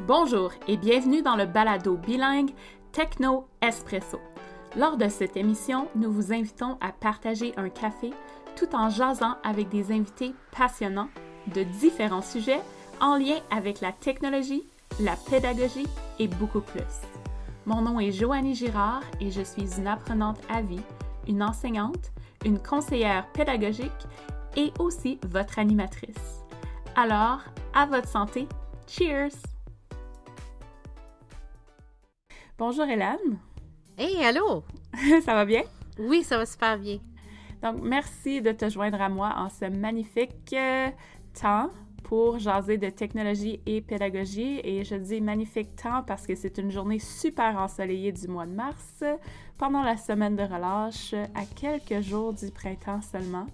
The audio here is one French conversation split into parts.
Bonjour et bienvenue dans le balado bilingue Techno Espresso. Lors de cette émission, nous vous invitons à partager un café tout en jasant avec des invités passionnants de différents sujets en lien avec la technologie, la pédagogie et beaucoup plus. Mon nom est Joannie Girard et je suis une apprenante à vie, une enseignante, une conseillère pédagogique et aussi votre animatrice. Alors, à votre santé, cheers! Bonjour Hélène. Hey, allô! ça va bien? Oui, ça va super bien. Donc, merci de te joindre à moi en ce magnifique euh, temps pour jaser de technologie et pédagogie. Et je dis magnifique temps parce que c'est une journée super ensoleillée du mois de mars pendant la semaine de relâche, à quelques jours du printemps seulement.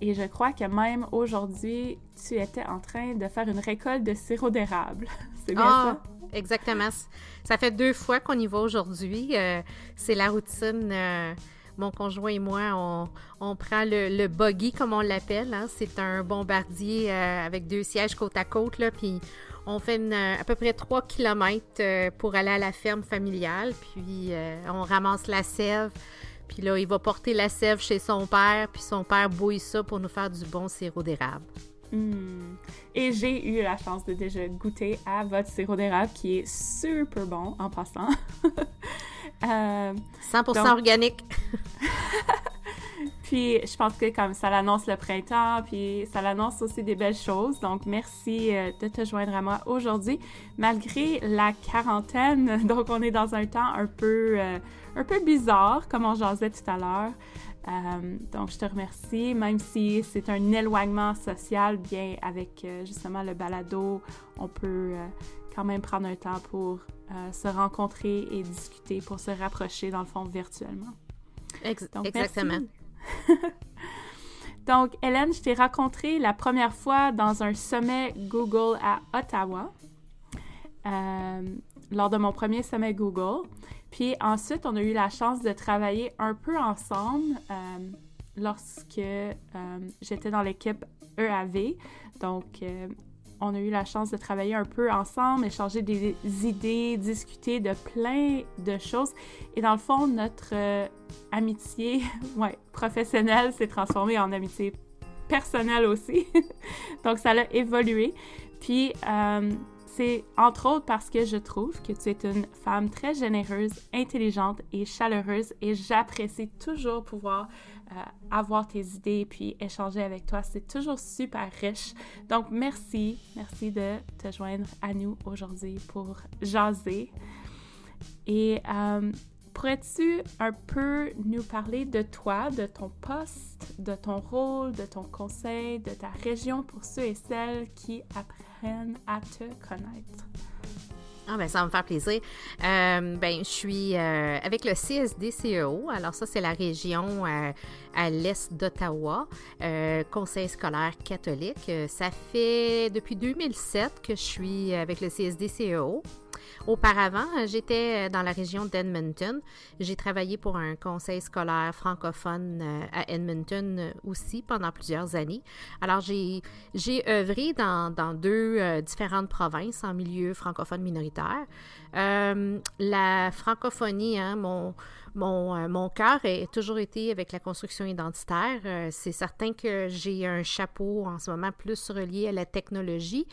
Et je crois que même aujourd'hui, tu étais en train de faire une récolte de sirop d'érable. C'est bien ah, ça? Exactement. Ça fait deux fois qu'on y va aujourd'hui. Euh, c'est la routine. Euh, mon conjoint et moi, on, prend le, buggy, comme on l'appelle. Hein. C'est un bombardier euh, avec deux sièges côte à côte. Là, puis on fait à peu près 3 km pour aller à la ferme familiale. Puis on ramasse la sève. Puis là, il va porter la sève chez son père. Puis son père bouille ça pour nous faire du bon sirop d'érable. Hmm. Et j'ai eu la chance de déjà goûter à votre sirop d'érable qui est super bon en passant. 100% euh, organique. puis je pense que comme ça l'annonce le printemps, puis ça l'annonce aussi des belles choses. Donc merci euh, de te joindre à moi aujourd'hui, malgré la quarantaine. Donc on est dans un temps un peu, euh, un peu bizarre, comme on jasait tout à l'heure. Euh, donc, je te remercie. Même si c'est un éloignement social, bien, avec euh, justement le balado, on peut euh, quand même prendre un temps pour se rencontrer et discuter, pour se rapprocher, dans le fond, virtuellement. donc, exactement. donc, Hélène, je t'ai rencontrée la première fois dans un sommet Google à Ottawa, lors de mon premier sommet Google. Puis ensuite, on a eu la chance de travailler un peu ensemble euh, lorsque euh, j'étais dans l'équipe EAV. Donc, euh, on a eu la chance de travailler un peu ensemble, échanger des idées, discuter de plein de choses. Et dans le fond, notre amitié ouais, professionnelle s'est transformée en amitié personnelle aussi. Donc, ça a évolué. Puis, c'est entre autres parce que je trouve que tu es une femme très généreuse, intelligente et chaleureuse et j'apprécie toujours pouvoir euh, avoir tes idées puis échanger avec toi. C'est toujours super riche. Donc merci, merci de te joindre à nous aujourd'hui pour jaser. Et euh, pourrais-tu un peu nous parler de toi, de ton poste, de ton rôle, de ton conseil, de ta région pour ceux et celles qui apprennent à te connaître? Ah ben ça va me faire plaisir. Euh, ben je suis euh, avec le CSD-CEO. Alors ça c'est la région euh, à l'est d'Ottawa, Conseil scolaire catholique. Ça fait depuis 2007 que je suis avec le CSD-CEO. Auparavant, j'étais dans la région d'Edmonton. J'ai travaillé pour un conseil scolaire francophone euh, à Edmonton aussi pendant plusieurs années. Alors, j'ai, œuvré dans, deux euh, différentes provinces en milieu francophone minoritaire. Euh, la francophonie, hein, mon, mon cœur a toujours été avec la construction identitaire. c'est certain que j'ai un chapeau en ce moment plus relié à la technologie.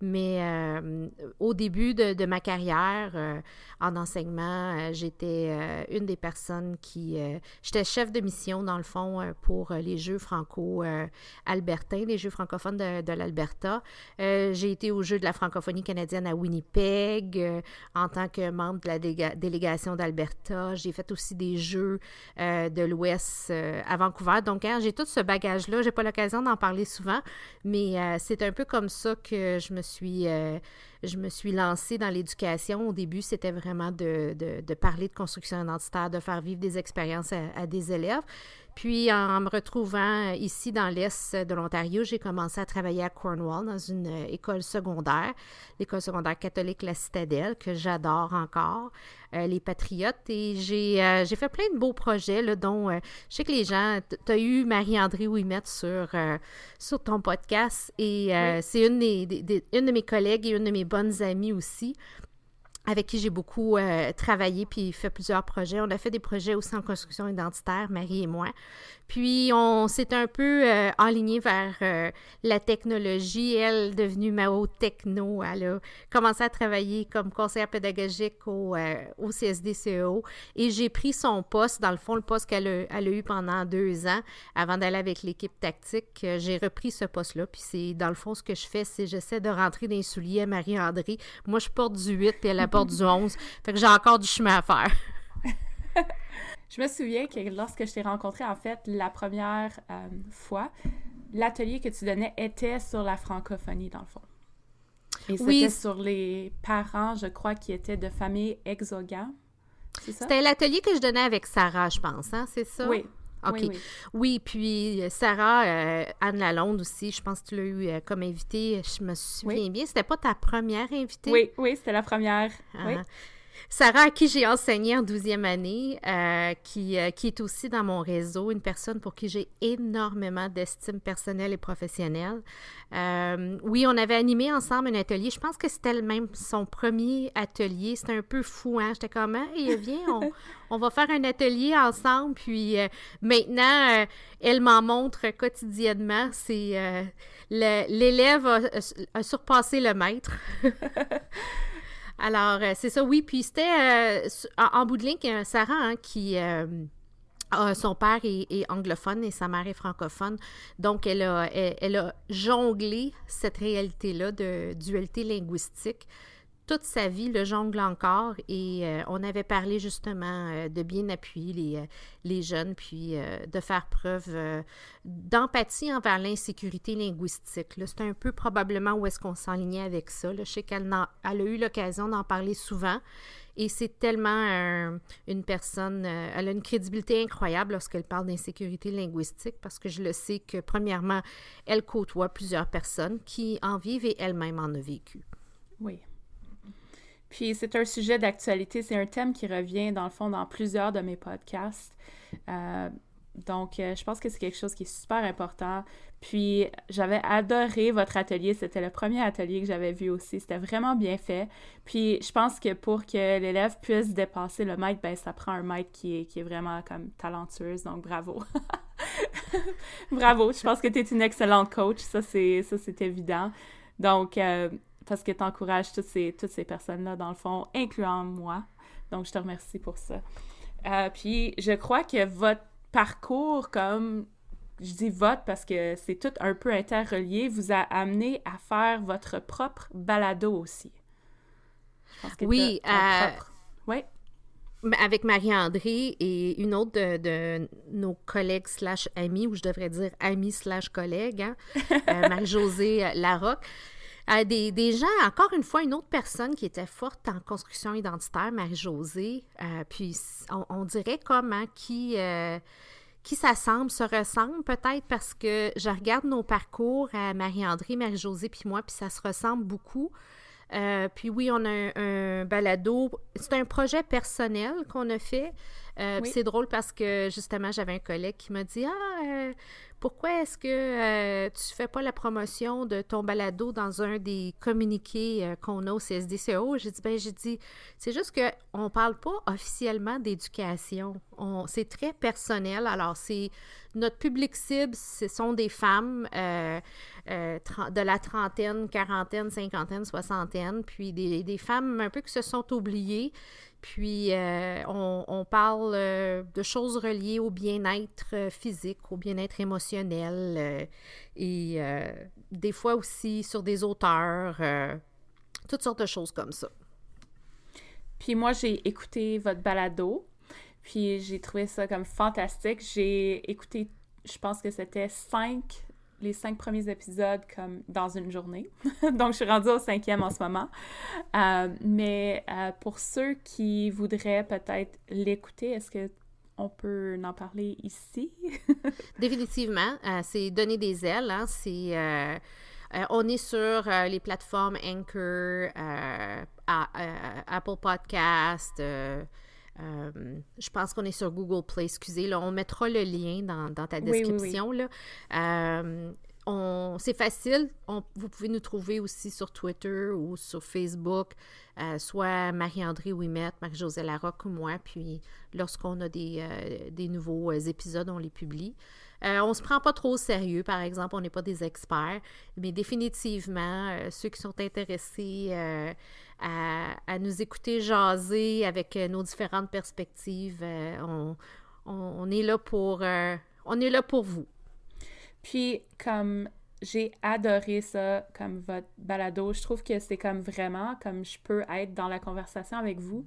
Mais euh, au début de, ma carrière euh, en enseignement, euh, j'étais une des personnes qui... j'étais chef de mission, dans le fond, pour les Jeux franco-albertains, les Jeux francophones de, l'Alberta. j'ai été aux Jeux de la francophonie canadienne à Winnipeg en tant que membre de la délégation d'Alberta. J'ai fait aussi des Jeux de l'Ouest à Vancouver. Donc, hein, j'ai tout ce bagage-là. J'ai pas l'occasion d'en parler souvent, mais c'est un peu comme ça que je me suis, euh, je me suis lancée dans l'éducation. Au début, c'était vraiment de, de, parler de construction identitaire, de faire vivre des expériences à des élèves. Puis, en me retrouvant ici dans l'Est de l'Ontario, j'ai commencé à travailler à Cornwall dans une euh, école secondaire, l'école secondaire catholique La Citadelle, que j'adore encore, euh, les Patriotes. Et j'ai, euh, j'ai fait plein de beaux projets, là, dont je sais que les gens, tu as eu Marie-André Ouimet sur, sur ton podcast. Et c'est une, des, une de mes collègues et une de mes bonnes amies aussi avec qui j'ai beaucoup euh, travaillé puis fait plusieurs projets. On a fait des projets aussi en construction identitaire, Marie et moi. Puis on s'est un peu euh, aligné vers euh, la technologie. Elle, devenue ma haute techno, elle a commencé à travailler comme conseillère pédagogique au, au CSDCEO et j'ai pris son poste, dans le fond, le poste qu'elle a, elle a eu pendant deux ans avant d'aller avec l'équipe tactique. J'ai repris ce poste-là. Puis c'est, dans le fond, ce que je fais, c'est j'essaie de rentrer dans les souliers à Marie-André. Moi, je porte du 8 puis elle apporte du 11. Fait que j'ai encore du chemin à faire. je me souviens que lorsque je t'ai rencontré, en fait, la première euh, fois, l'atelier que tu donnais était sur la francophonie, dans le fond. Et c'était sur les parents, je crois, qui étaient de familles exoganes. C'était l'atelier que je donnais avec Sarah, je pense, hein? C'est ça? Oui, OK. Oui, puis euh, Sarah, euh, Anne Lalonde aussi, je pense que tu l'as eu euh, comme invitée, je me souviens bien. C'était pas ta première invitée? Oui, oui, c'était la première. Oui. Ah. Sarah, à qui j'ai enseigné en 12e année, euh, qui, euh, qui est aussi dans mon réseau, une personne pour qui j'ai énormément d'estime personnelle et professionnelle. Euh, oui, on avait animé ensemble un atelier. Je pense que c'était même son premier atelier. C'était un peu fou, hein? J'étais comme, hey, viens, on, on, va faire un atelier ensemble. Puis maintenant, elle m'en montre quotidiennement. C'est l'élève a surpassé le maître. Alors, euh, c'est ça, oui. Puis c'était euh, en, bout de ligne, Sarah hein, qui. Euh, son père est, anglophone et sa mère est francophone. Donc, elle a, elle a jonglé cette réalité-là de dualité linguistique toute sa vie le jongle encore et euh, on avait parlé justement euh, de bien appuyer les, euh, les jeunes puis de faire preuve d'empathie envers l'insécurité linguistique. C'est un peu probablement où est-ce qu'on s'enlignait avec ça. Je sais qu'elle a, eu l'occasion d'en parler souvent et c'est tellement une personne, elle a une crédibilité incroyable lorsqu'elle parle d'insécurité linguistique parce que je le sais que premièrement, elle côtoie plusieurs personnes qui en vivent et elle-même en a vécu. Oui. Puis c'est un sujet d'actualité, c'est un thème qui revient dans le fond dans plusieurs de mes podcasts. Euh, donc, euh, je pense que c'est quelque chose qui est super important. Puis, j'avais adoré votre atelier. C'était le premier atelier que j'avais vu aussi. C'était vraiment bien fait. Puis, je pense que pour que l'élève puisse dépasser le maître, ben ça prend un maître qui est, qui est vraiment comme talentueuse. Donc, bravo. bravo. Je pense que tu es une excellente coach. Ça, c'est évident. Donc, euh, parce que tu encourages toutes ces, toutes ces personnes-là, dans le fond, incluant moi. Donc, je te remercie pour ça. Euh, puis, je crois que votre parcours, comme je dis votre parce que c'est tout un peu interrelié, vous a amené à faire votre propre balado aussi. oui, euh, oui. Avec Marie-André et une autre de, nos collègues slash amis, ou je devrais dire amis slash collègues, hein, euh, Marie-Josée Larocque des, gens, encore une fois, une autre personne qui était forte en construction identitaire, Marie-Josée, euh, puis on, dirait comment qui, euh, qui s'assemble, se ressemble peut-être parce que je regarde nos parcours à Marie-André, Marie-Josée, puis moi, puis ça se ressemble beaucoup. Euh, puis oui, on a un, balado. C'est un projet personnel qu'on a fait. C'est drôle parce que justement, j'avais un collègue qui m'a dit Ah, pourquoi est-ce que euh, tu fais pas la promotion de ton balado dans un des communiqués euh, qu'on a au CSDCO? J'ai dit, ben, j'ai dit, c'est juste qu'on parle pas officiellement d'éducation. C'est très personnel. Alors, c'est notre public cible, ce sont des femmes euh, de la trentaine, quarantaine, cinquantaine, soixantaine, puis des, femmes un peu qui se sont oubliées puis, euh, on, parle de choses reliées au bien-être physique, au bien-être émotionnel et des fois aussi sur des auteurs, toutes sortes de choses comme ça. Puis moi, j'ai écouté votre balado, puis j'ai trouvé ça comme fantastique. J'ai écouté, je pense que c'était cinq les cinq premiers épisodes comme dans une journée. Donc, je suis rendue au cinquième en ce moment. Euh, mais euh, pour ceux qui voudraient peut-être l'écouter, est-ce que on peut en parler ici? Définitivement. Euh, c'est donner des ailes. Hein? C'est, on est sur les plateformes Anchor, Apple Podcast. Euh, je pense qu'on est sur Google Play, excusez. Là, on mettra le lien dans, ta description. Là. C'est facile. vous pouvez nous trouver aussi sur Twitter ou sur Facebook, euh, soit Marie-André Ouimet, Marie-Josée Larocque ou moi. Puis lorsqu'on a des, euh, nouveaux euh, épisodes, on les publie. on ne se prend pas trop au sérieux, par exemple, on n'est pas des experts, mais définitivement, ceux qui sont intéressés à, nous écouter jaser avec nos différentes perspectives, on est là pour vous. Puis, comme j'ai adoré ça, comme votre balado, je trouve que c'est comme vraiment comme je peux être dans la conversation avec vous.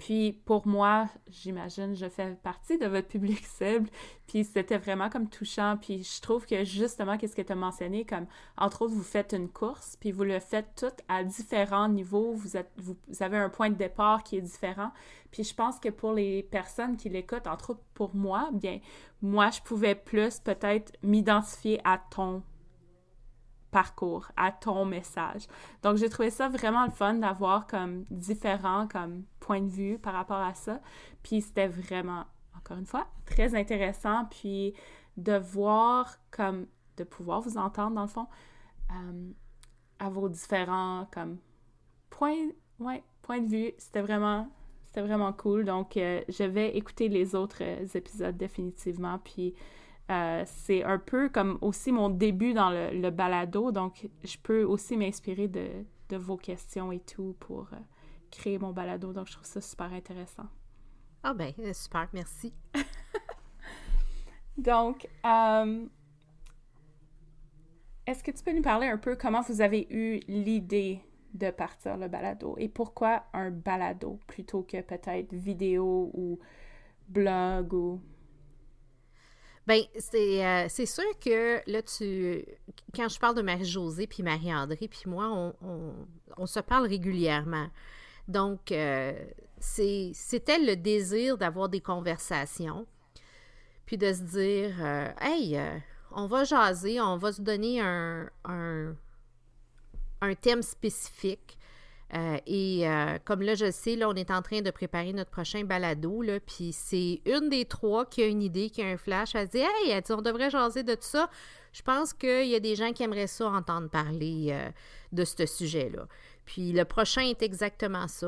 Puis pour moi, j'imagine, je fais partie de votre public cible. Puis c'était vraiment comme touchant. Puis je trouve que justement, qu'est-ce que tu as mentionné, comme entre autres, vous faites une course, puis vous le faites toutes à différents niveaux. Vous, vous, avez un point de départ qui est différent. Puis je pense que pour les personnes qui l'écoutent, entre autres pour moi, bien, moi, je pouvais plus peut-être m'identifier à ton parcours, à ton message. Donc, j'ai trouvé ça vraiment le fun d'avoir comme différents comme points de vue par rapport à ça. Puis c'était vraiment, encore une fois, très intéressant. Puis de voir comme, de pouvoir vous entendre dans le fond, euh, à vos différents comme points, ouais, points de vue. C'était vraiment, c'était vraiment cool. Donc, euh, je vais écouter les autres épisodes définitivement. Puis euh, c'est un peu comme aussi mon début dans le, balado, donc je peux aussi m'inspirer de, vos questions et tout pour euh, créer mon balado. Donc je trouve ça super intéressant. Ah ben, euh, super, merci. donc, est-ce que tu peux nous parler un peu comment vous avez eu l'idée de partir le balado et pourquoi un balado plutôt que peut-être vidéo ou blog ou Bien, euh, c'est sûr que là, tu. Quand je parle de Marie-Josée puis Marie-André, puis moi, on, se parle régulièrement. Donc, euh, c'était le désir d'avoir des conversations, puis de se dire euh, Hey, on va jaser, on va se donner un, un, un thème spécifique. Euh, et euh, comme là, je sais, là, on est en train de préparer notre prochain balado, là, puis c'est une des trois qui a une idée, qui a un flash, elle dit « Hey, on devrait jaser de tout ça. » Je pense qu'il y a des gens qui aimeraient ça entendre parler euh, de ce sujet-là. Puis le prochain est exactement ça.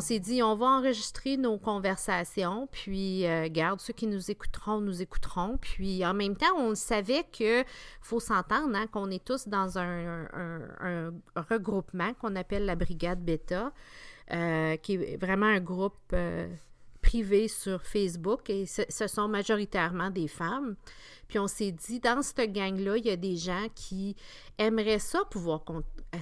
S'est dit, on va enregistrer nos conversations, puis euh, garde, ceux qui nous écouteront, nous écouteront. Puis en même temps, on savait qu'il faut s'entendre, hein, qu'on est tous dans un, regroupement qu'on appelle la Brigade Beta, euh, qui est vraiment un groupe euh, privé sur Facebook, et ce, sont majoritairement des femmes. Puis on s'est dit, dans cette gang-là, il y a des gens qui aimeraient ça pouvoir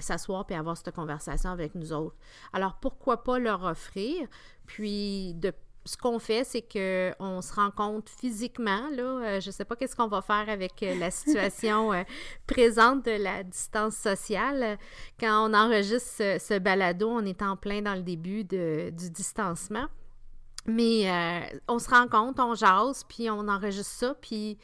s'asseoir et avoir cette conversation avec nous autres. Alors, pourquoi pas leur offrir? Puis, de ce qu'on fait, c'est qu'on se rencontre physiquement. Là, euh, je ne sais pas qu'est-ce qu'on va faire avec euh, la situation euh, présente de la distance sociale. Quand on enregistre ce, balado, on est en plein dans le début du distancement. Mais on se rencontre, on jase, puis on enregistre ça, puis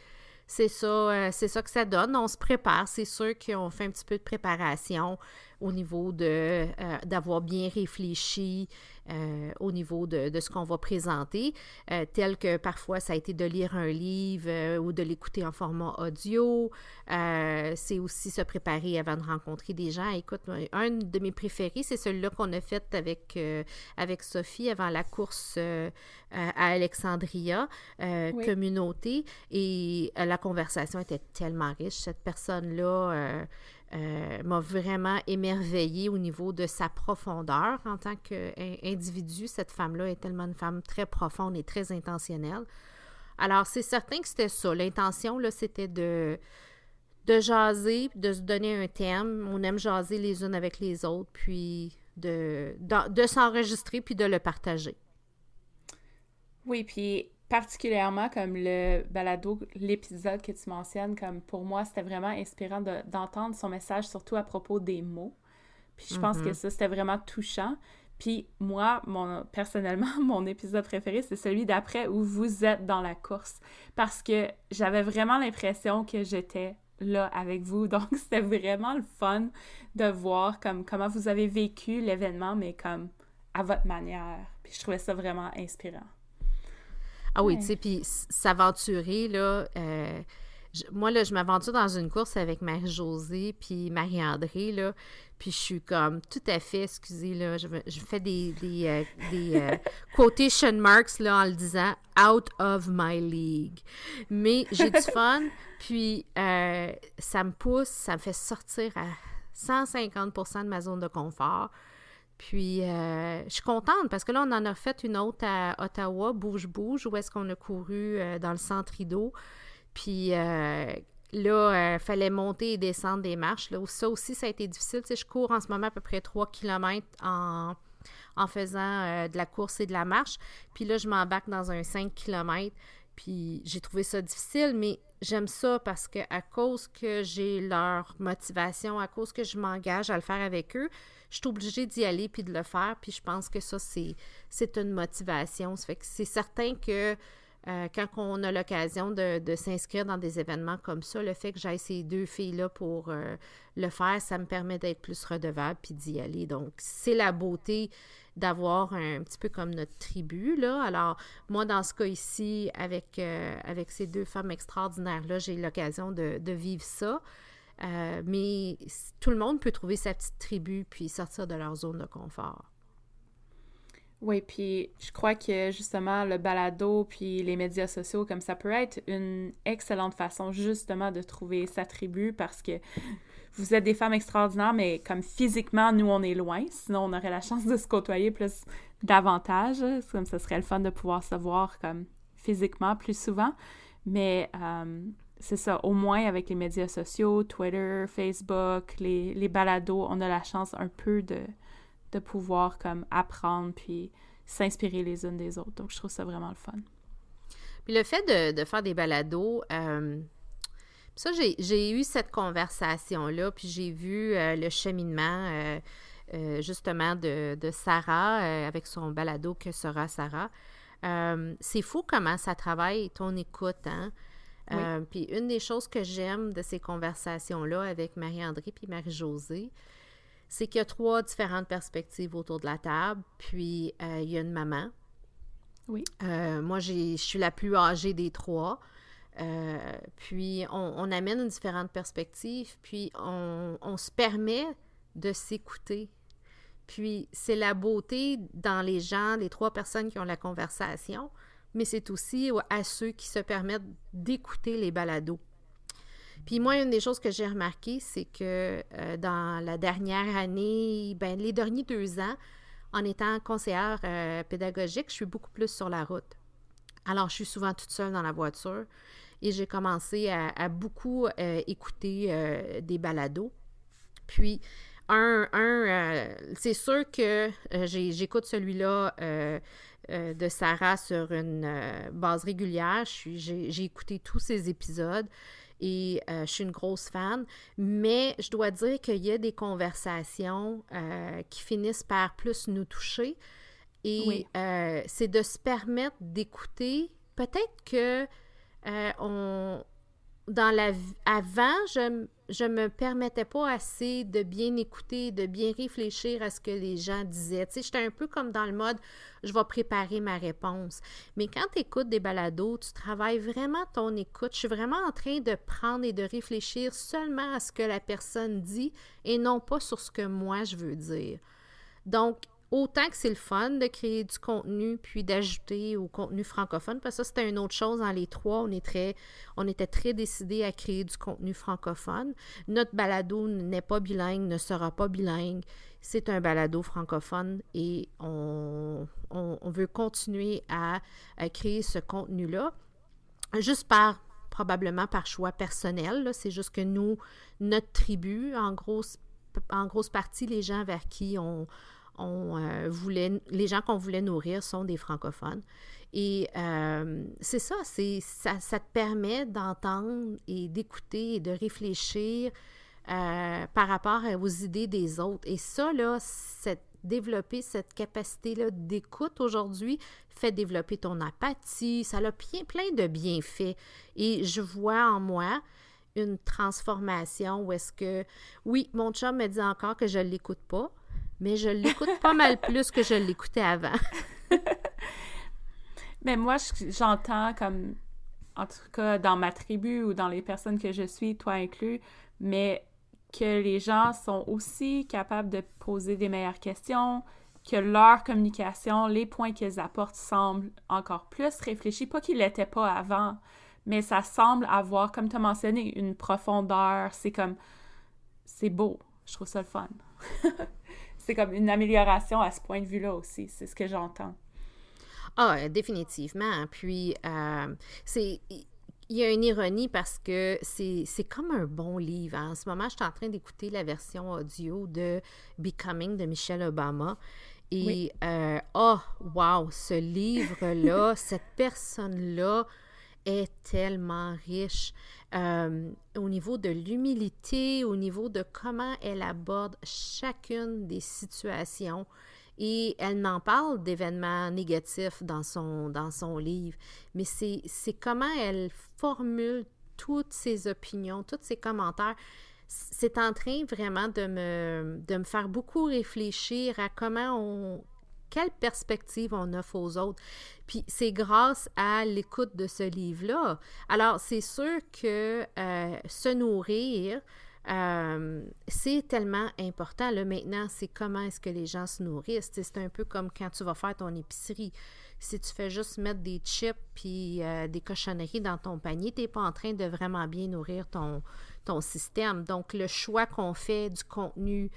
c'est ça, c'est ça que ça donne. On se prépare. C'est sûr qu'on fait un petit peu de préparation au niveau de euh, d'avoir bien réfléchi euh, au niveau de, de ce qu'on va présenter, euh, tel que parfois ça a été de lire un livre ou de l'écouter en format audio. c'est aussi se préparer avant de rencontrer des gens. Écoute, un de mes préférés, c'est celui-là qu'on a fait avec, avec Sophie avant la course à Alexandria, communauté, et la conversation était tellement riche. Cette personne-là euh, m'a vraiment émerveillée au niveau de sa profondeur en tant qu'individu. Cette femme-là est tellement une femme très profonde et très intentionnelle. Alors, c'est certain que c'était ça. L'intention, là, c'était de, de jaser, de se donner un thème. On aime jaser les unes avec les autres, puis de, de, de s'enregistrer, puis de le partager. Oui, puis particulièrement comme le balado, l'épisode que tu mentionnes, comme pour moi, c'était vraiment inspirant d'entendre son message, surtout à propos des mots. Puis je pense que mm-hmm. ça, c'était vraiment touchant. Puis moi, mon, personnellement, mon épisode préféré, c'est celui d'après où vous êtes dans la course. Parce que j'avais vraiment l'impression que j'étais là avec vous. Donc, c'était vraiment le fun de voir comme comment vous avez vécu l'événement, mais comme à votre manière. Puis je trouvais ça vraiment inspirant. Ah oui, tu sais, puis s'aventurer, là, euh, moi, là, je m'aventure dans une course avec Marie-Josée puis Marie-André, là, puis je suis comme tout à fait, excusez, là, je, je fais des, des, euh, euh, quotation marks, là, en le disant « out of my league ». Mais j'ai du fun, puis euh, ça me pousse, ça me fait sortir à 150% de ma zone de confort. Puis, je suis contente parce que là, on en a fait une autre à Ottawa, Bouge Bouge, où est-ce qu'on a couru dans le centre Rideau. Puis euh, là, il euh, fallait monter et descendre des marches. Là. Ça aussi, ça a été difficile. Je cours en ce moment à peu près 3 km en, faisant euh, de la course et de la marche. Puis là, je m'embarque dans un 5 km. Puis j'ai trouvé ça difficile, mais j'aime ça parce que à cause que j'ai leur motivation, à cause que je m'engage à le faire avec eux, je suis obligée d'y aller puis de le faire. Puis je pense que ça, c'est, une motivation. C'est certain que euh, quand on a l'occasion de, s'inscrire dans des événements comme ça, le fait que j'aille ces deux filles-là pour euh, le faire, ça me permet d'être plus redevable puis d'y aller. Donc, c'est la beauté d'avoir un, petit peu comme notre tribu, là. Alors, moi, dans ce cas ici, avec, euh, avec ces deux femmes extraordinaires-là, j'ai l'occasion de, de, vivre ça. mais tout le monde peut trouver sa petite tribu puis sortir de leur zone de confort. Oui, puis je crois que justement le balado puis les médias sociaux, comme ça peut être une excellente façon justement de trouver sa tribu parce que vous êtes des femmes extraordinaires, mais comme physiquement, nous, on est loin. Sinon, on aurait la chance de se côtoyer plus davantage. Comme ça serait le fun de pouvoir se voir comme physiquement plus souvent. Mais euh, c'est ça, au moins avec les médias sociaux, Twitter, Facebook, les, les balados, on a la chance un peu de de pouvoir comme apprendre puis s'inspirer les unes des autres. Donc, je trouve ça vraiment le fun. Puis le fait de, faire des balados, euh, ça, j'ai eu cette conversation-là, puis j'ai vu euh, le cheminement, euh, justement, de, Sarah avec son balado Que sera Sarah. C'est fou comment ça travaille ton écoute, hein? puis une des choses que j'aime de ces conversations-là avec Marie-André puis Marie-Josée, c'est qu'il y a trois différentes perspectives autour de la table, puis euh, il y a une maman. Oui. Euh, moi, je suis la plus âgée des trois. Euh, puis on, amène une différente perspective, puis on, on se permet de s'écouter. Puis c'est la beauté dans les gens, les trois personnes qui ont la conversation, mais c'est aussi à ceux qui se permettent d'écouter les balados. Puis moi, une des choses que j'ai remarqué, c'est que euh, dans la dernière année, ben, les derniers deux ans, en étant conseillère euh, pédagogique, je suis beaucoup plus sur la route. Alors, je suis souvent toute seule dans la voiture et j'ai commencé à, beaucoup euh, écouter des balados. Puis, un, c'est sûr que j'écoute celui-là de Sarah sur une base régulière. J'ai écouté tous ces épisodes et euh, je suis une grosse fan, mais je dois dire qu'il y a des conversations euh, qui finissent par plus nous toucher et euh, c'est de se permettre d'écouter. Peut-être que on, dans la avant, je je me permettais pas assez de bien écouter, de bien réfléchir à ce que les gens disaient. Tu sais, j'étais un peu comme dans le mode je vais préparer ma réponse. Mais quand tu écoutes des balados, tu travailles vraiment ton écoute. Je suis vraiment en train de prendre et de réfléchir seulement à ce que la personne dit et non pas sur ce que moi je veux dire. Donc, Autant que c'est le fun de créer du contenu puis d'ajouter au contenu francophone, parce que ça, c'était une autre chose. Dans les trois, on, était très décidés à créer du contenu francophone. Notre balado n'est pas bilingue, ne sera pas bilingue. C'est un balado francophone et on, veut continuer à, créer ce contenu-là, juste par probablement par choix personnel. C'est juste que nous, notre tribu, en grosse, en grosse partie, les gens vers qui on, on euh, voulait, les gens qu'on voulait nourrir sont des francophones. Et euh, c'est ça, c'est ça, te permet d'entendre et d'écouter et de réfléchir euh, par rapport aux idées des autres. Et ça, là, cette, développer cette capacité-là d'écoute aujourd'hui fait développer ton apathie. Ça a plein, plein de bienfaits. Et je vois en moi une transformation où est-ce que, oui, mon chum me dit encore que je ne l'écoute pas, mais je l'écoute pas mal plus que je l'écoutais avant. mais moi, j'entends comme en tout cas dans ma tribu ou dans les personnes que je suis, toi inclus, mais que les gens sont aussi capables de poser des meilleures questions, que leur communication, les points qu'ils apportent semblent encore plus réfléchis, pas qu'ils l'étaient pas avant, mais ça semble avoir, comme tu as mentionné, une profondeur, c'est comme, c'est beau, je trouve ça le fun. c'est comme une amélioration à ce point de vue-là aussi, c'est ce que j'entends. Ah, définitivement. Puis, euh, c'est il y a une ironie parce que c'est comme un bon livre. En ce moment, je suis en train d'écouter la version audio de Becoming de Michelle Obama. Et, euh, oh, wow, ce livre-là, cette personne-là est tellement riche euh, au niveau de l'humilité, au niveau de comment elle aborde chacune des situations. Et elle n'en parle d'événements négatifs dans son, dans son livre, mais c'est comment elle formule toutes ses opinions, tous ses commentaires. C'est en train vraiment de me, de me faire beaucoup réfléchir à comment on, quelle perspective on offre aux autres. Puis c'est grâce à l'écoute de ce livre-là. Alors, c'est sûr que euh, se nourrir, euh, c'est tellement important. Là, maintenant, c'est comment est-ce que les gens se nourrissent. C'est un peu comme quand tu vas faire ton épicerie. Si tu fais juste mettre des chips puis euh, des cochonneries dans ton panier, tu n'es pas en train de vraiment bien nourrir ton, ton système. Donc, le choix qu'on fait du contenu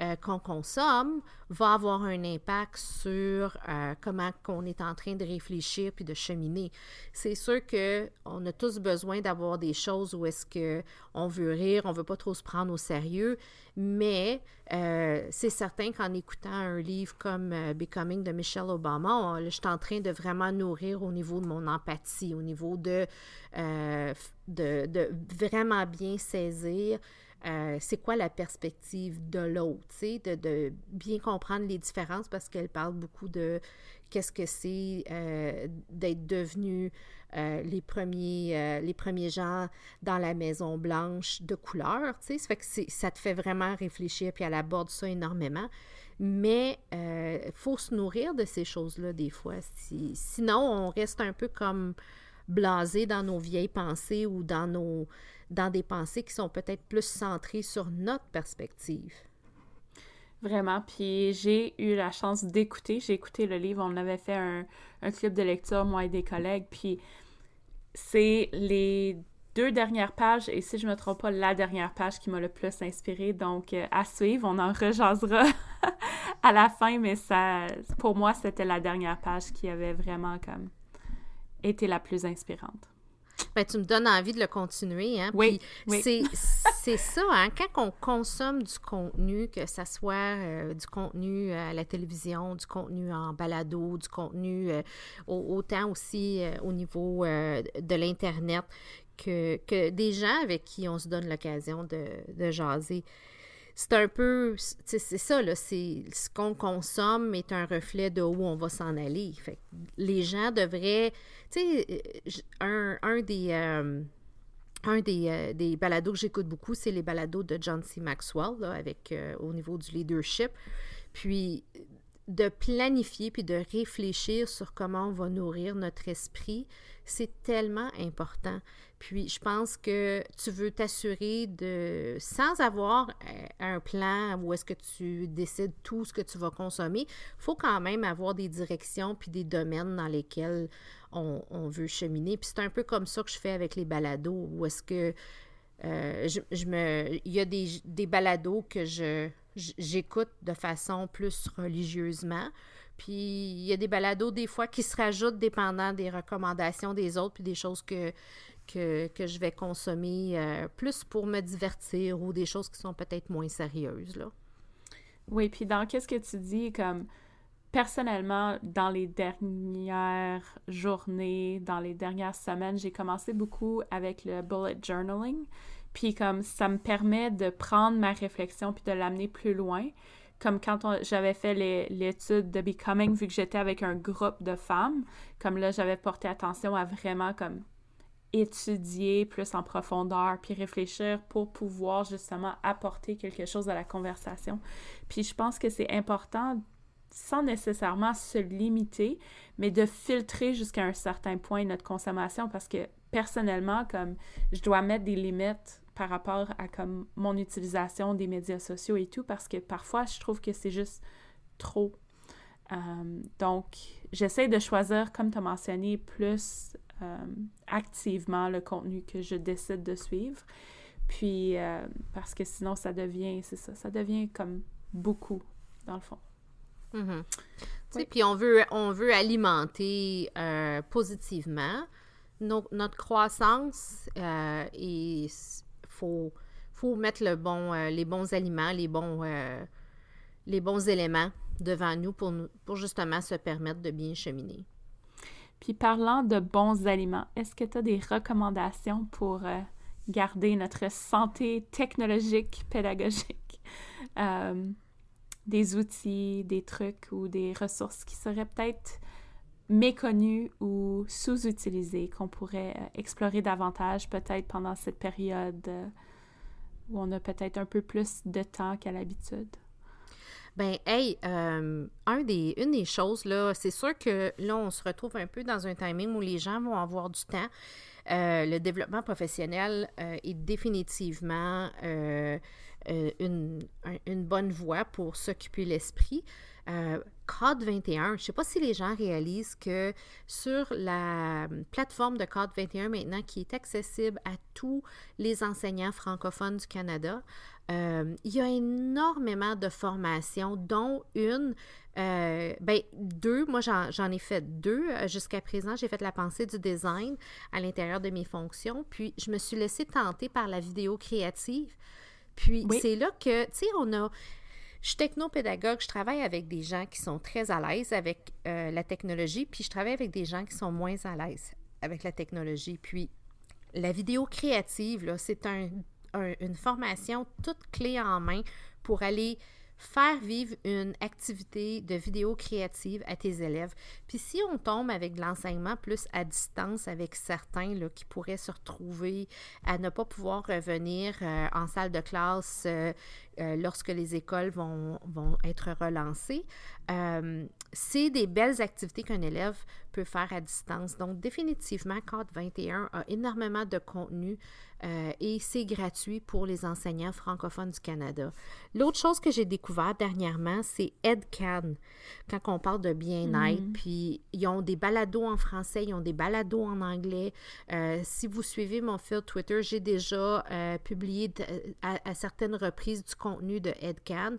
euh, qu'on consomme va avoir un impact sur euh, comment qu'on est en train de réfléchir puis de cheminer. C'est sûr que on a tous besoin d'avoir des choses où est-ce que on veut rire, on veut pas trop se prendre au sérieux, mais euh, c'est certain qu'en écoutant un livre comme Becoming de Michelle Obama, je suis en train de vraiment nourrir au niveau de mon empathie, au niveau de, de vraiment bien saisir euh, c'est quoi la perspective de l'autre, de, de bien comprendre les différences parce qu'elle parle beaucoup de qu'est-ce que c'est euh, d'être devenu euh, les, premiers, les premiers gens dans la Maison Blanche de couleur, ça fait que ça te fait vraiment réfléchir, puis elle aborde ça énormément. Mais il faut se nourrir de ces choses-là des fois. sinon, on reste un peu comme blasé dans nos vieilles pensées ou dans nos dans des pensées qui sont peut-être plus centrées sur notre perspective. Vraiment. Puis j'ai eu la chance d'écouter. J'ai écouté le livre. On avait fait un, un, club de lecture, moi et des collègues. Puis c'est les deux dernières pages, et si je ne me trompe pas, la dernière page qui m'a le plus inspirée. Donc, euh, à suivre, on en rejasera à la fin, mais ça, pour moi, c'était la dernière page qui avait vraiment comme été la plus inspirante. Ben, tu me donnes envie de le continuer. Hein? Oui, C'est ça, hein? quand on consomme du contenu, que ce soit euh, du contenu à la télévision, du contenu en balado, du contenu euh, autant aussi euh, au niveau de l'Internet, que, que, des gens avec qui on se donne l'occasion de, de jaser c'est un peu, c'est ça, là, ce qu'on consomme est un reflet de où on va s'en aller. Fait les gens devraient, tu sais, un, un, des, euh, un des, euh, des balados que j'écoute beaucoup, c'est les balados de John C. Maxwell, avec, euh, au niveau du leadership. Puis, de planifier puis de réfléchir sur comment on va nourrir notre esprit, c'est tellement important. Puis je pense que tu veux t'assurer de, sans avoir euh, un plan où est-ce que tu décides tout ce que tu vas consommer, il faut quand même avoir des directions puis des domaines dans lesquels on, veut cheminer. Puis c'est un peu comme ça que je fais avec les balados, où est-ce que euh, je, me, il y a des, des balados que je, j'écoute de façon plus religieusement. Puis il y a des balados des fois qui se rajoutent dépendant des recommandations des autres, puis des choses que, que, je vais consommer euh, plus pour me divertir ou des choses qui sont peut-être moins sérieuses. Là. Oui, puis dans qu'est-ce que tu dis, comme personnellement, dans les dernières journées, dans les dernières semaines, j'ai commencé beaucoup avec le bullet journaling. Puis comme ça me permet de prendre ma réflexion puis de l'amener plus loin. Comme quand j'avais fait l'étude de Becoming, vu que j'étais avec un groupe de femmes, comme là, j'avais porté attention à vraiment comme étudier plus en profondeur, puis réfléchir pour pouvoir justement apporter quelque chose à la conversation. Puis je pense que c'est important sans nécessairement se limiter, mais de filtrer jusqu'à un certain point notre consommation parce que personnellement, comme je dois mettre des limites par rapport à comme mon utilisation des médias sociaux et tout parce que parfois je trouve que c'est juste trop. Euh, donc, j'essaie de choisir, comme tu as mentionné, plus euh, activement le contenu que je décide de suivre. Puis, euh, parce que sinon, ça devient, c'est ça, ça devient comme beaucoup, dans le fond. Mm-hmm. Tu sais, puis on veut, on veut alimenter positivement notre croissance et faut, faut mettre bon, les bons aliments, les bons, les bons éléments devant nous pour, pour justement se permettre de bien cheminer. Puis parlant de bons aliments, est-ce que tu as des recommandations pour euh, garder notre santé technologique, pédagogique? Euh, des outils, des trucs ou des ressources qui seraient peut-être méconnus ou sous-utilisés, qu'on pourrait euh, explorer davantage peut-être pendant cette période où on a peut-être un peu plus de temps qu'à l'habitude? Ben, hey, euh, une des choses, là, c'est sûr que là, on se retrouve un peu dans un timing où les gens vont avoir du temps. Euh, le développement professionnel euh, est définitivement une, une, bonne voie pour s'occuper l'esprit. Code 21, je ne sais pas si les gens réalisent que sur la plateforme de Code 21 maintenant, qui est accessible à tous les enseignants francophones du Canada, euh, il y a énormément de formations, dont une, euh, ben, deux, moi j'en ai fait deux euh, jusqu'à présent. J'ai fait la pensée du design à l'intérieur de mes fonctions, puis je me suis laissée tenter par la vidéo créative. Puis c'est là que, tu sais, on a. Je suis technopédagogue, je travaille avec des gens qui sont très à l'aise avec la technologie, puis je travaille avec des gens qui sont moins à l'aise avec la technologie. Puis la vidéo créative, c'est un une formation toute clé en main pour aller faire vivre une activité de vidéo créative à tes élèves. Puis si on tombe avec de l'enseignement plus à distance avec certains là, qui pourraient se retrouver à ne pas pouvoir revenir euh, en salle de classe euh, euh, lorsque les écoles vont, vont être relancées, c'est des belles activités qu'un élève peut faire à distance. Donc définitivement, Code 21 a énormément de contenu euh, et c'est gratuit pour les enseignants francophones du Canada. L'autre chose que j'ai découvert dernièrement, c'est EdCan, quand on parle de bien-être. Mm. Puis ils ont des balados en français, ils ont des balados en anglais. Euh, si vous suivez mon fil Twitter, j'ai déjà euh, publié à, certaines reprises du contenu de EdCan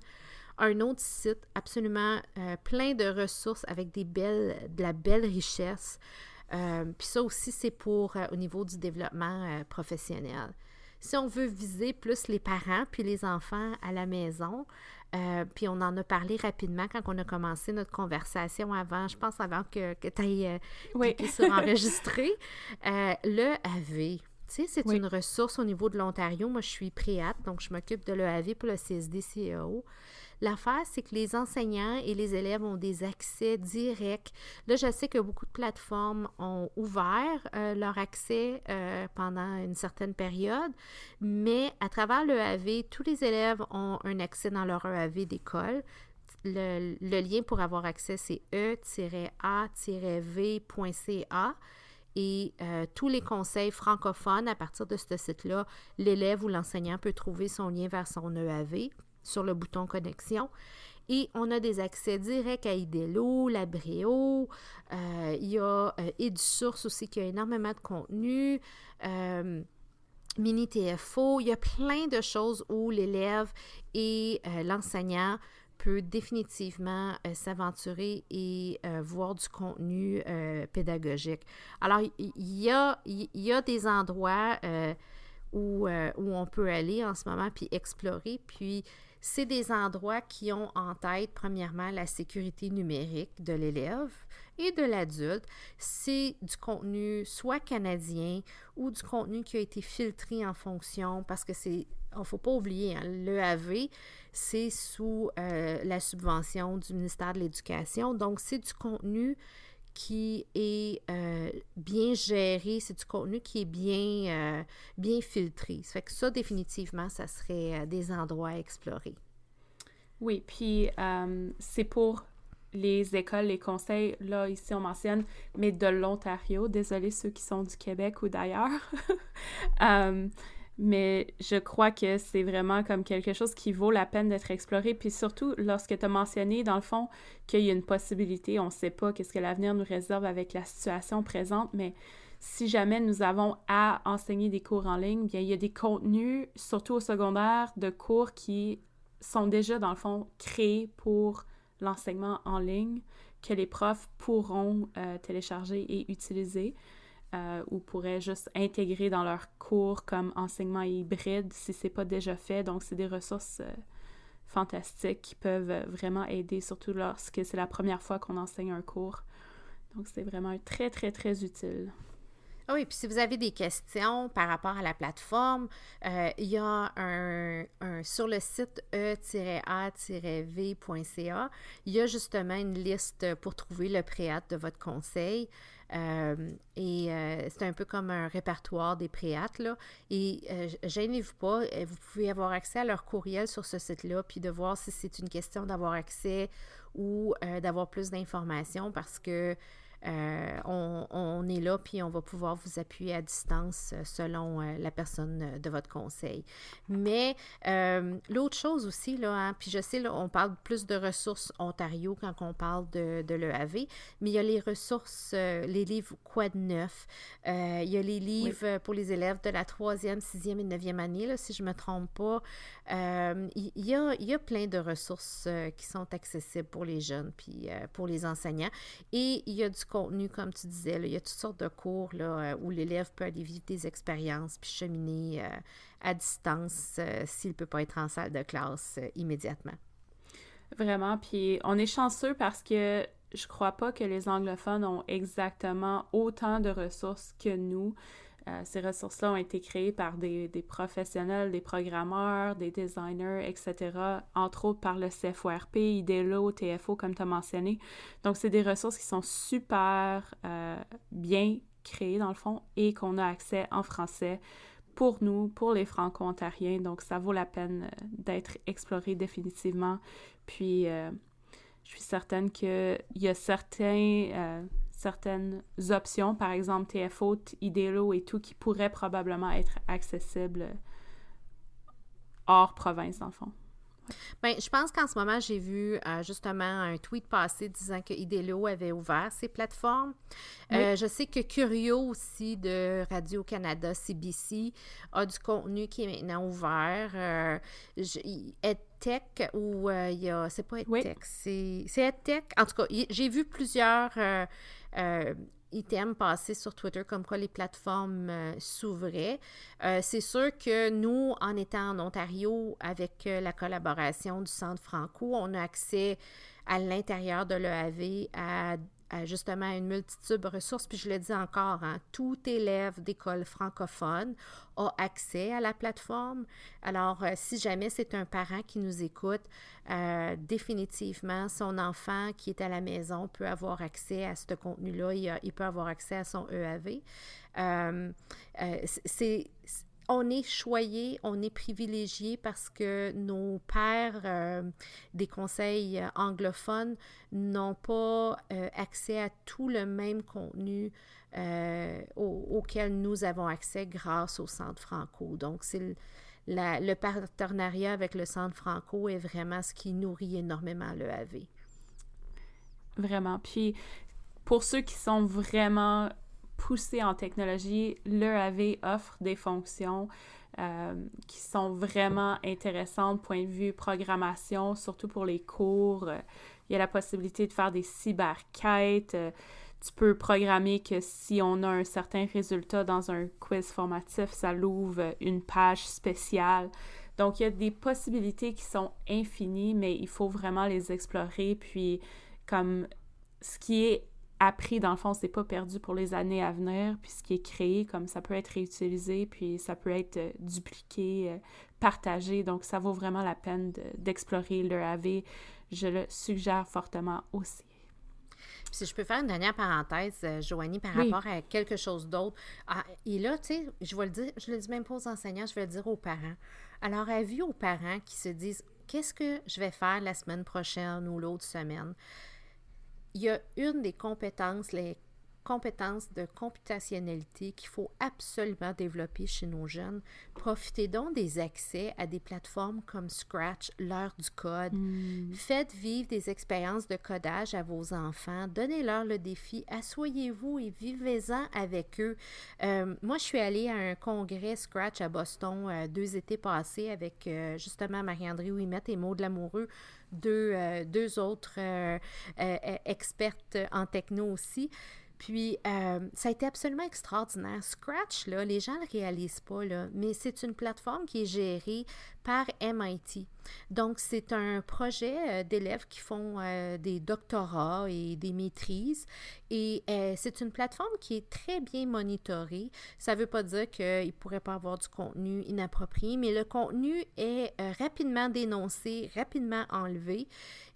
un autre site absolument plein de ressources avec des belles, de la belle richesse. Euh, puis ça aussi, c'est pour euh, au niveau du développement euh, professionnel. Si on veut viser plus les parents puis les enfants à la maison, puis on en a parlé rapidement quand on a commencé notre conversation avant, je pense avant que, que tu ailles oui. sur enregistrer, le AV. Tu sais, c'est une ressource au niveau de l'Ontario. Moi, je suis préate, donc je m'occupe de l'EAV pour le CSD-CEO. L'affaire, c'est que les enseignants et les élèves ont des accès directs. Là, je sais que beaucoup de plateformes ont ouvert euh, leur accès euh, pendant une certaine période, mais à travers le AV, tous les élèves ont un accès dans leur EAV d'école. Le, lien pour avoir accès, c'est e-a-v.ca et euh, tous les conseils francophones à partir de ce site-là, l'élève ou l'enseignant peut trouver son lien vers son EAV sur le bouton connexion. Et on a des accès directs à IDELO, Labréo, euh, il y a euh, EduSource aussi qui a énormément de contenu, euh, Mini TFO, il y a plein de choses où l'élève et euh, l'enseignant peut définitivement s'aventurer et voir du contenu pédagogique. Alors, il y, a, des endroits où, où on peut aller en ce moment puis explorer, puis c'est des endroits qui ont en tête, premièrement, la sécurité numérique de l'élève et de l'adulte. C'est du contenu soit canadien ou du contenu qui a été filtré en fonction, parce que c'est, il ne faut pas oublier, hein, l'EAV, c'est sous euh, la subvention du ministère de l'Éducation. Donc, c'est du contenu qui est euh, bien géré, c'est du contenu qui est bien, euh, bien filtré. Ça fait que ça, définitivement, ça serait euh, des endroits à explorer. Oui, puis c'est pour les écoles, les conseils, là, ici, on mentionne, mais de l'Ontario. Désolé ceux qui sont du Québec ou d'ailleurs. mais je crois que c'est vraiment comme quelque chose qui vaut la peine d'être exploré. Puis surtout, lorsque tu as mentionné, dans le fond, qu'il y a une possibilité, on ne sait pas qu'est-ce que l'avenir nous réserve avec la situation présente, mais si jamais nous avons à enseigner des cours en ligne, bien, il y a des contenus, surtout au secondaire, de cours qui sont déjà, dans le fond, créés pour l'enseignement en ligne que les profs pourront euh, télécharger et utiliser euh, ou pourraient juste intégrer dans leur cours comme enseignement hybride si c'est pas déjà fait. Donc, c'est des ressources euh, fantastiques qui peuvent vraiment aider, surtout lorsque c'est la première fois qu'on enseigne un cours. Donc, c'est vraiment très, très, très utile. Ah oui, puis si vous avez des questions par rapport à la plateforme, euh, il y a un, sur le site e-a-v.ca, il y a justement une liste pour trouver le préat de votre conseil. Euh, et euh, c'est un peu comme un répertoire des préates, là. Et gênez-vous pas, vous pouvez avoir accès à leur courriel sur ce site-là, puis de voir si c'est une question d'avoir accès ou d'avoir plus d'informations parce que euh, on, est là, puis on va pouvoir vous appuyer à distance euh, selon euh, la personne de votre conseil. Mais l'autre chose aussi, là, hein, puis je sais, là, on parle plus de ressources Ontario quand on parle de, de l'EAV, mais il y a les ressources, les livres Quad 9, il y a les livres pour les élèves de la troisième, sixième et neuvième année, là, si je ne me trompe pas. il, y a, il y a plein de ressources qui sont accessibles pour les jeunes, puis pour les enseignants. Et il y a du contenu, comme tu disais. il y a toutes sortes de cours là, euh, où l'élève peut aller vivre des expériences puis cheminer euh, à distance euh, s'il ne peut pas être en salle de classe immédiatement. Vraiment. Puis on est chanceux parce que je crois pas que les anglophones ont exactement autant de ressources que nous. Euh, ces ressources-là ont été créées par des, professionnels, des programmeurs, des designers, etc., entre autres par le CFORP, IDELO, TFO, comme tu as mentionné. Donc, c'est des ressources qui sont super euh, bien créées, dans le fond, et qu'on a accès en français pour nous, pour les Franco-Ontariens. Donc, ça vaut la peine euh, d'être exploré définitivement. Puis, je suis certaine qu'il y a certains certaines options, par exemple TFO, Idelo et tout, qui pourraient probablement être accessibles hors province, dans le fond. Bien, je pense qu'en ce moment, j'ai vu euh, justement un tweet passé disant que Idelo avait ouvert ses plateformes. Euh, je sais que Curio aussi de Radio-Canada, CBC, a du contenu qui est maintenant ouvert. Euh, EdTech, ou il y a. C'est pas EdTech, c'est EdTech. En tout cas, j'ai vu plusieurs euh, items passés sur Twitter comme quoi les plateformes euh, s'ouvraient. Euh, c'est sûr que nous, en étant en Ontario, avec la collaboration du Centre Franco, on a accès à l'intérieur de l'EAV à justement une multitude de ressources. Puis je le dis encore, hein, tout élève d'école francophone a accès à la plateforme. Alors, euh, si jamais c'est un parent qui nous écoute, euh, définitivement, son enfant qui est à la maison peut avoir accès à ce contenu-là. Il, il, peut avoir accès à son EAV. Euh, c'est on est choyé, on est privilégié parce que nos pères euh, des conseils anglophones n'ont pas euh, accès à tout le même contenu euh, auquel nous avons accès grâce au Centre Franco. Donc, c'est le, partenariat avec le Centre Franco est vraiment ce qui nourrit énormément le AV. Vraiment. Puis, pour ceux qui sont vraiment poussé en technologie, l'EAV offre des fonctions euh, qui sont vraiment intéressantes, point de vue programmation, surtout pour les cours. Il y a la possibilité de faire des cyberquêtes. Tu peux programmer que si on a un certain résultat dans un quiz formatif, ça l'ouvre une page spéciale. Donc, il y a des possibilités qui sont infinies, mais il faut vraiment les explorer. Puis, comme ce qui est appris, dans le fond, c'est pas perdu pour les années à venir, puis ce qui est créé, comme ça peut être réutilisé, puis ça peut être euh, dupliqué, euh, partagé, donc ça vaut vraiment la peine d'explorer le AV. Je le suggère fortement aussi. Si je peux faire une dernière parenthèse, euh, Joanie, par rapport à quelque chose d'autre. Ah, et là, tu sais, je vais le dire, je le dis même pas aux enseignants, je vais le dire aux parents. Alors, avis aux parents qui se disent, qu'est-ce que je vais faire la semaine prochaine ou l'autre semaine? Il y a une des compétences, les compétences de computationnalité qu'il faut absolument développer chez nos jeunes. Profitez donc des accès à des plateformes comme Scratch, l'heure du code. Hmm. Faites vivre des expériences de codage à vos enfants. Donnez-leur le défi. Asseyez-vous et vivez-en avec eux. Euh, moi, je suis allée à un congrès Scratch à Boston euh, deux étés passés avec euh, justement Marie-André Ouimette et Maud Lamoureux deux, euh, deux autres euh, euh, expertes en techno aussi. Puis, euh, ça a été absolument extraordinaire. Scratch, là, les gens ne le réalisent pas, là, mais c'est une plateforme qui est gérée par MIT. Donc, c'est un projet euh, d'élèves qui font euh, des doctorats et des maîtrises. Et c'est une plateforme qui est très bien monitorée. Ça ne veut pas dire qu'il ne pourrait pas avoir du contenu inapproprié, mais le contenu est rapidement dénoncé, rapidement enlevé.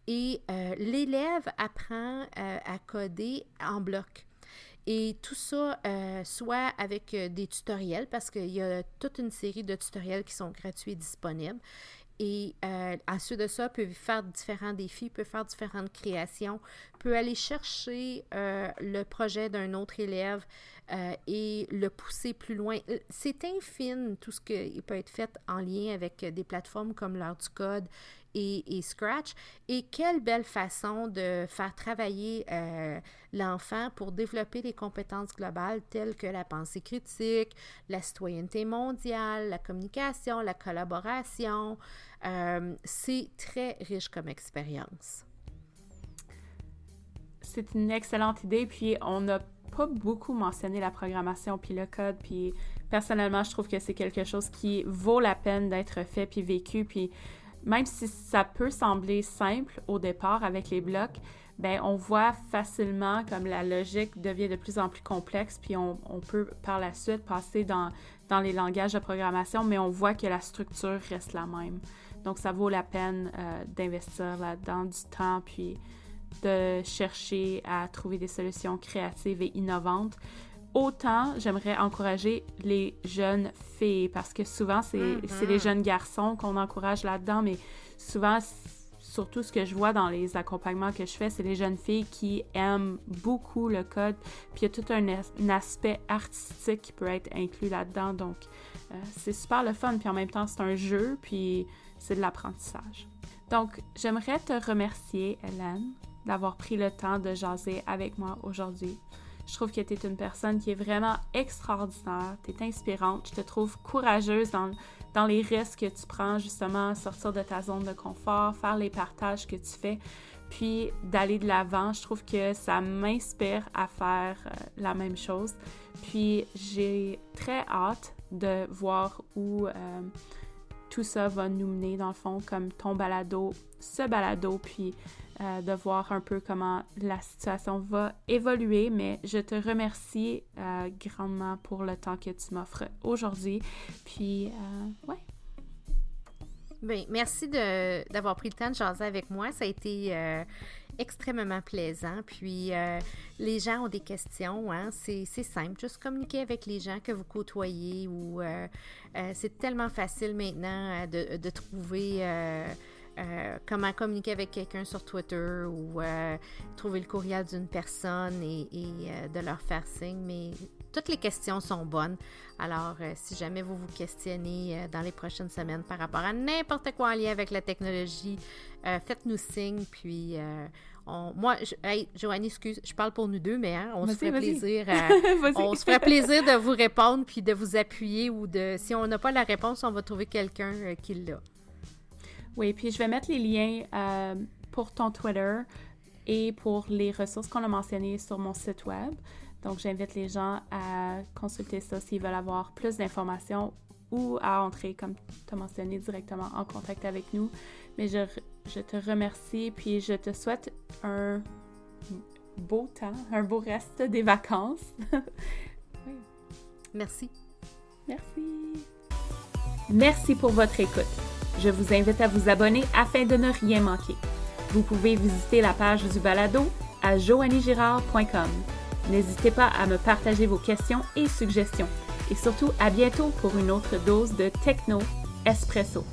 Et l'élève apprend à coder en bloc. Et tout ça, euh, soit avec euh, des tutoriels, parce qu'il y a toute une série de tutoriels qui sont gratuits et disponibles. Et euh, ensuite de ça, peut faire différents défis, peut faire différentes créations, peut aller chercher euh, le projet d'un autre élève et le pousser plus loin. C'est infime tout ce qui peut être fait en lien avec des plateformes comme l'heure du code et, Scratch. Et quelle belle façon de faire travailler euh, l'enfant pour développer les compétences globales telles que la pensée critique, la citoyenneté mondiale, la communication, la collaboration. Euh, C'est très riche comme expérience. C'est une excellente idée, puis on n'a pas beaucoup mentionné la programmation puis le code, puis personnellement, je trouve que c'est quelque chose qui vaut la peine d'être fait puis vécu, puis même si ça peut sembler simple au départ avec les blocs, ben on voit facilement comme la logique devient de plus en plus complexe, puis on, peut par la suite passer dans, dans les langages de programmation, mais on voit que la structure reste la même. Donc ça vaut la peine euh, d'investir là-dedans du temps, puis de chercher à trouver des solutions créatives et innovantes. Autant j'aimerais encourager les jeunes filles parce que souvent c'est Mhm. c'est les jeunes garçons qu'on encourage là-dedans, mais souvent surtout ce que je vois dans les accompagnements que je fais, c'est les jeunes filles qui aiment beaucoup le code, puis il y a tout un, as- un aspect artistique qui peut être inclus là-dedans, donc euh, c'est super le fun, puis en même temps c'est un jeu, puis c'est de l'apprentissage. Donc j'aimerais te remercier, Hélène, d'avoir pris le temps de jaser avec moi aujourd'hui. Je trouve que tu es une personne qui est vraiment extraordinaire, tu es inspirante, je te trouve courageuse dans, dans les risques que tu prends, justement, sortir de ta zone de confort, faire les partages que tu fais, puis d'aller de l'avant. Je trouve que ça m'inspire à faire euh, la même chose. Puis j'ai très hâte de voir où euh, tout ça va nous mener, dans le fond, comme ton balado, ce balado, puis euh, de voir un peu comment la situation va évoluer. Mais je te remercie euh, grandement pour le temps que tu m'offres aujourd'hui. Puis, euh, ouais. Bien, merci d'avoir pris le temps de jaser avec moi. Ça a été extrêmement plaisant. Puis, les gens ont des questions. Hein? C'est simple. Juste communiquer avec les gens que vous côtoyez. ou C'est tellement facile maintenant de, de trouver euh, comment communiquer avec quelqu'un sur Twitter ou euh, trouver le courriel d'une personne et, et, euh, de leur faire signe. Mais toutes les questions sont bonnes. Alors, si jamais vous vous questionnez dans les prochaines semaines par rapport à n'importe quoi en lien avec la technologie, faites-nous signe. Puis, on- moi, je, hey, Joannie, excuse, je parle pour nous deux, mais hein, on se ferait plaisir. à- on se ferait plaisir de vous répondre puis de vous appuyer ou de. Si on n'a pas la réponse, on va trouver quelqu'un qui l'a. Oui, puis je vais mettre les liens euh, pour ton Twitter et pour les ressources qu'on a mentionnées sur mon site web. Donc, j'invite les gens à consulter ça s'ils veulent avoir plus d'informations ou à entrer, comme tu as mentionné, directement en contact avec nous. Mais je, je te remercie, puis je te souhaite un beau temps, un beau reste des vacances. Merci. Merci. Merci pour votre écoute. Je vous invite à vous abonner afin de ne rien manquer. Vous pouvez visiter la page du balado à joannygirard.com. N'hésitez pas à me partager vos questions et suggestions. Et surtout, à bientôt pour une autre dose de Techno Espresso.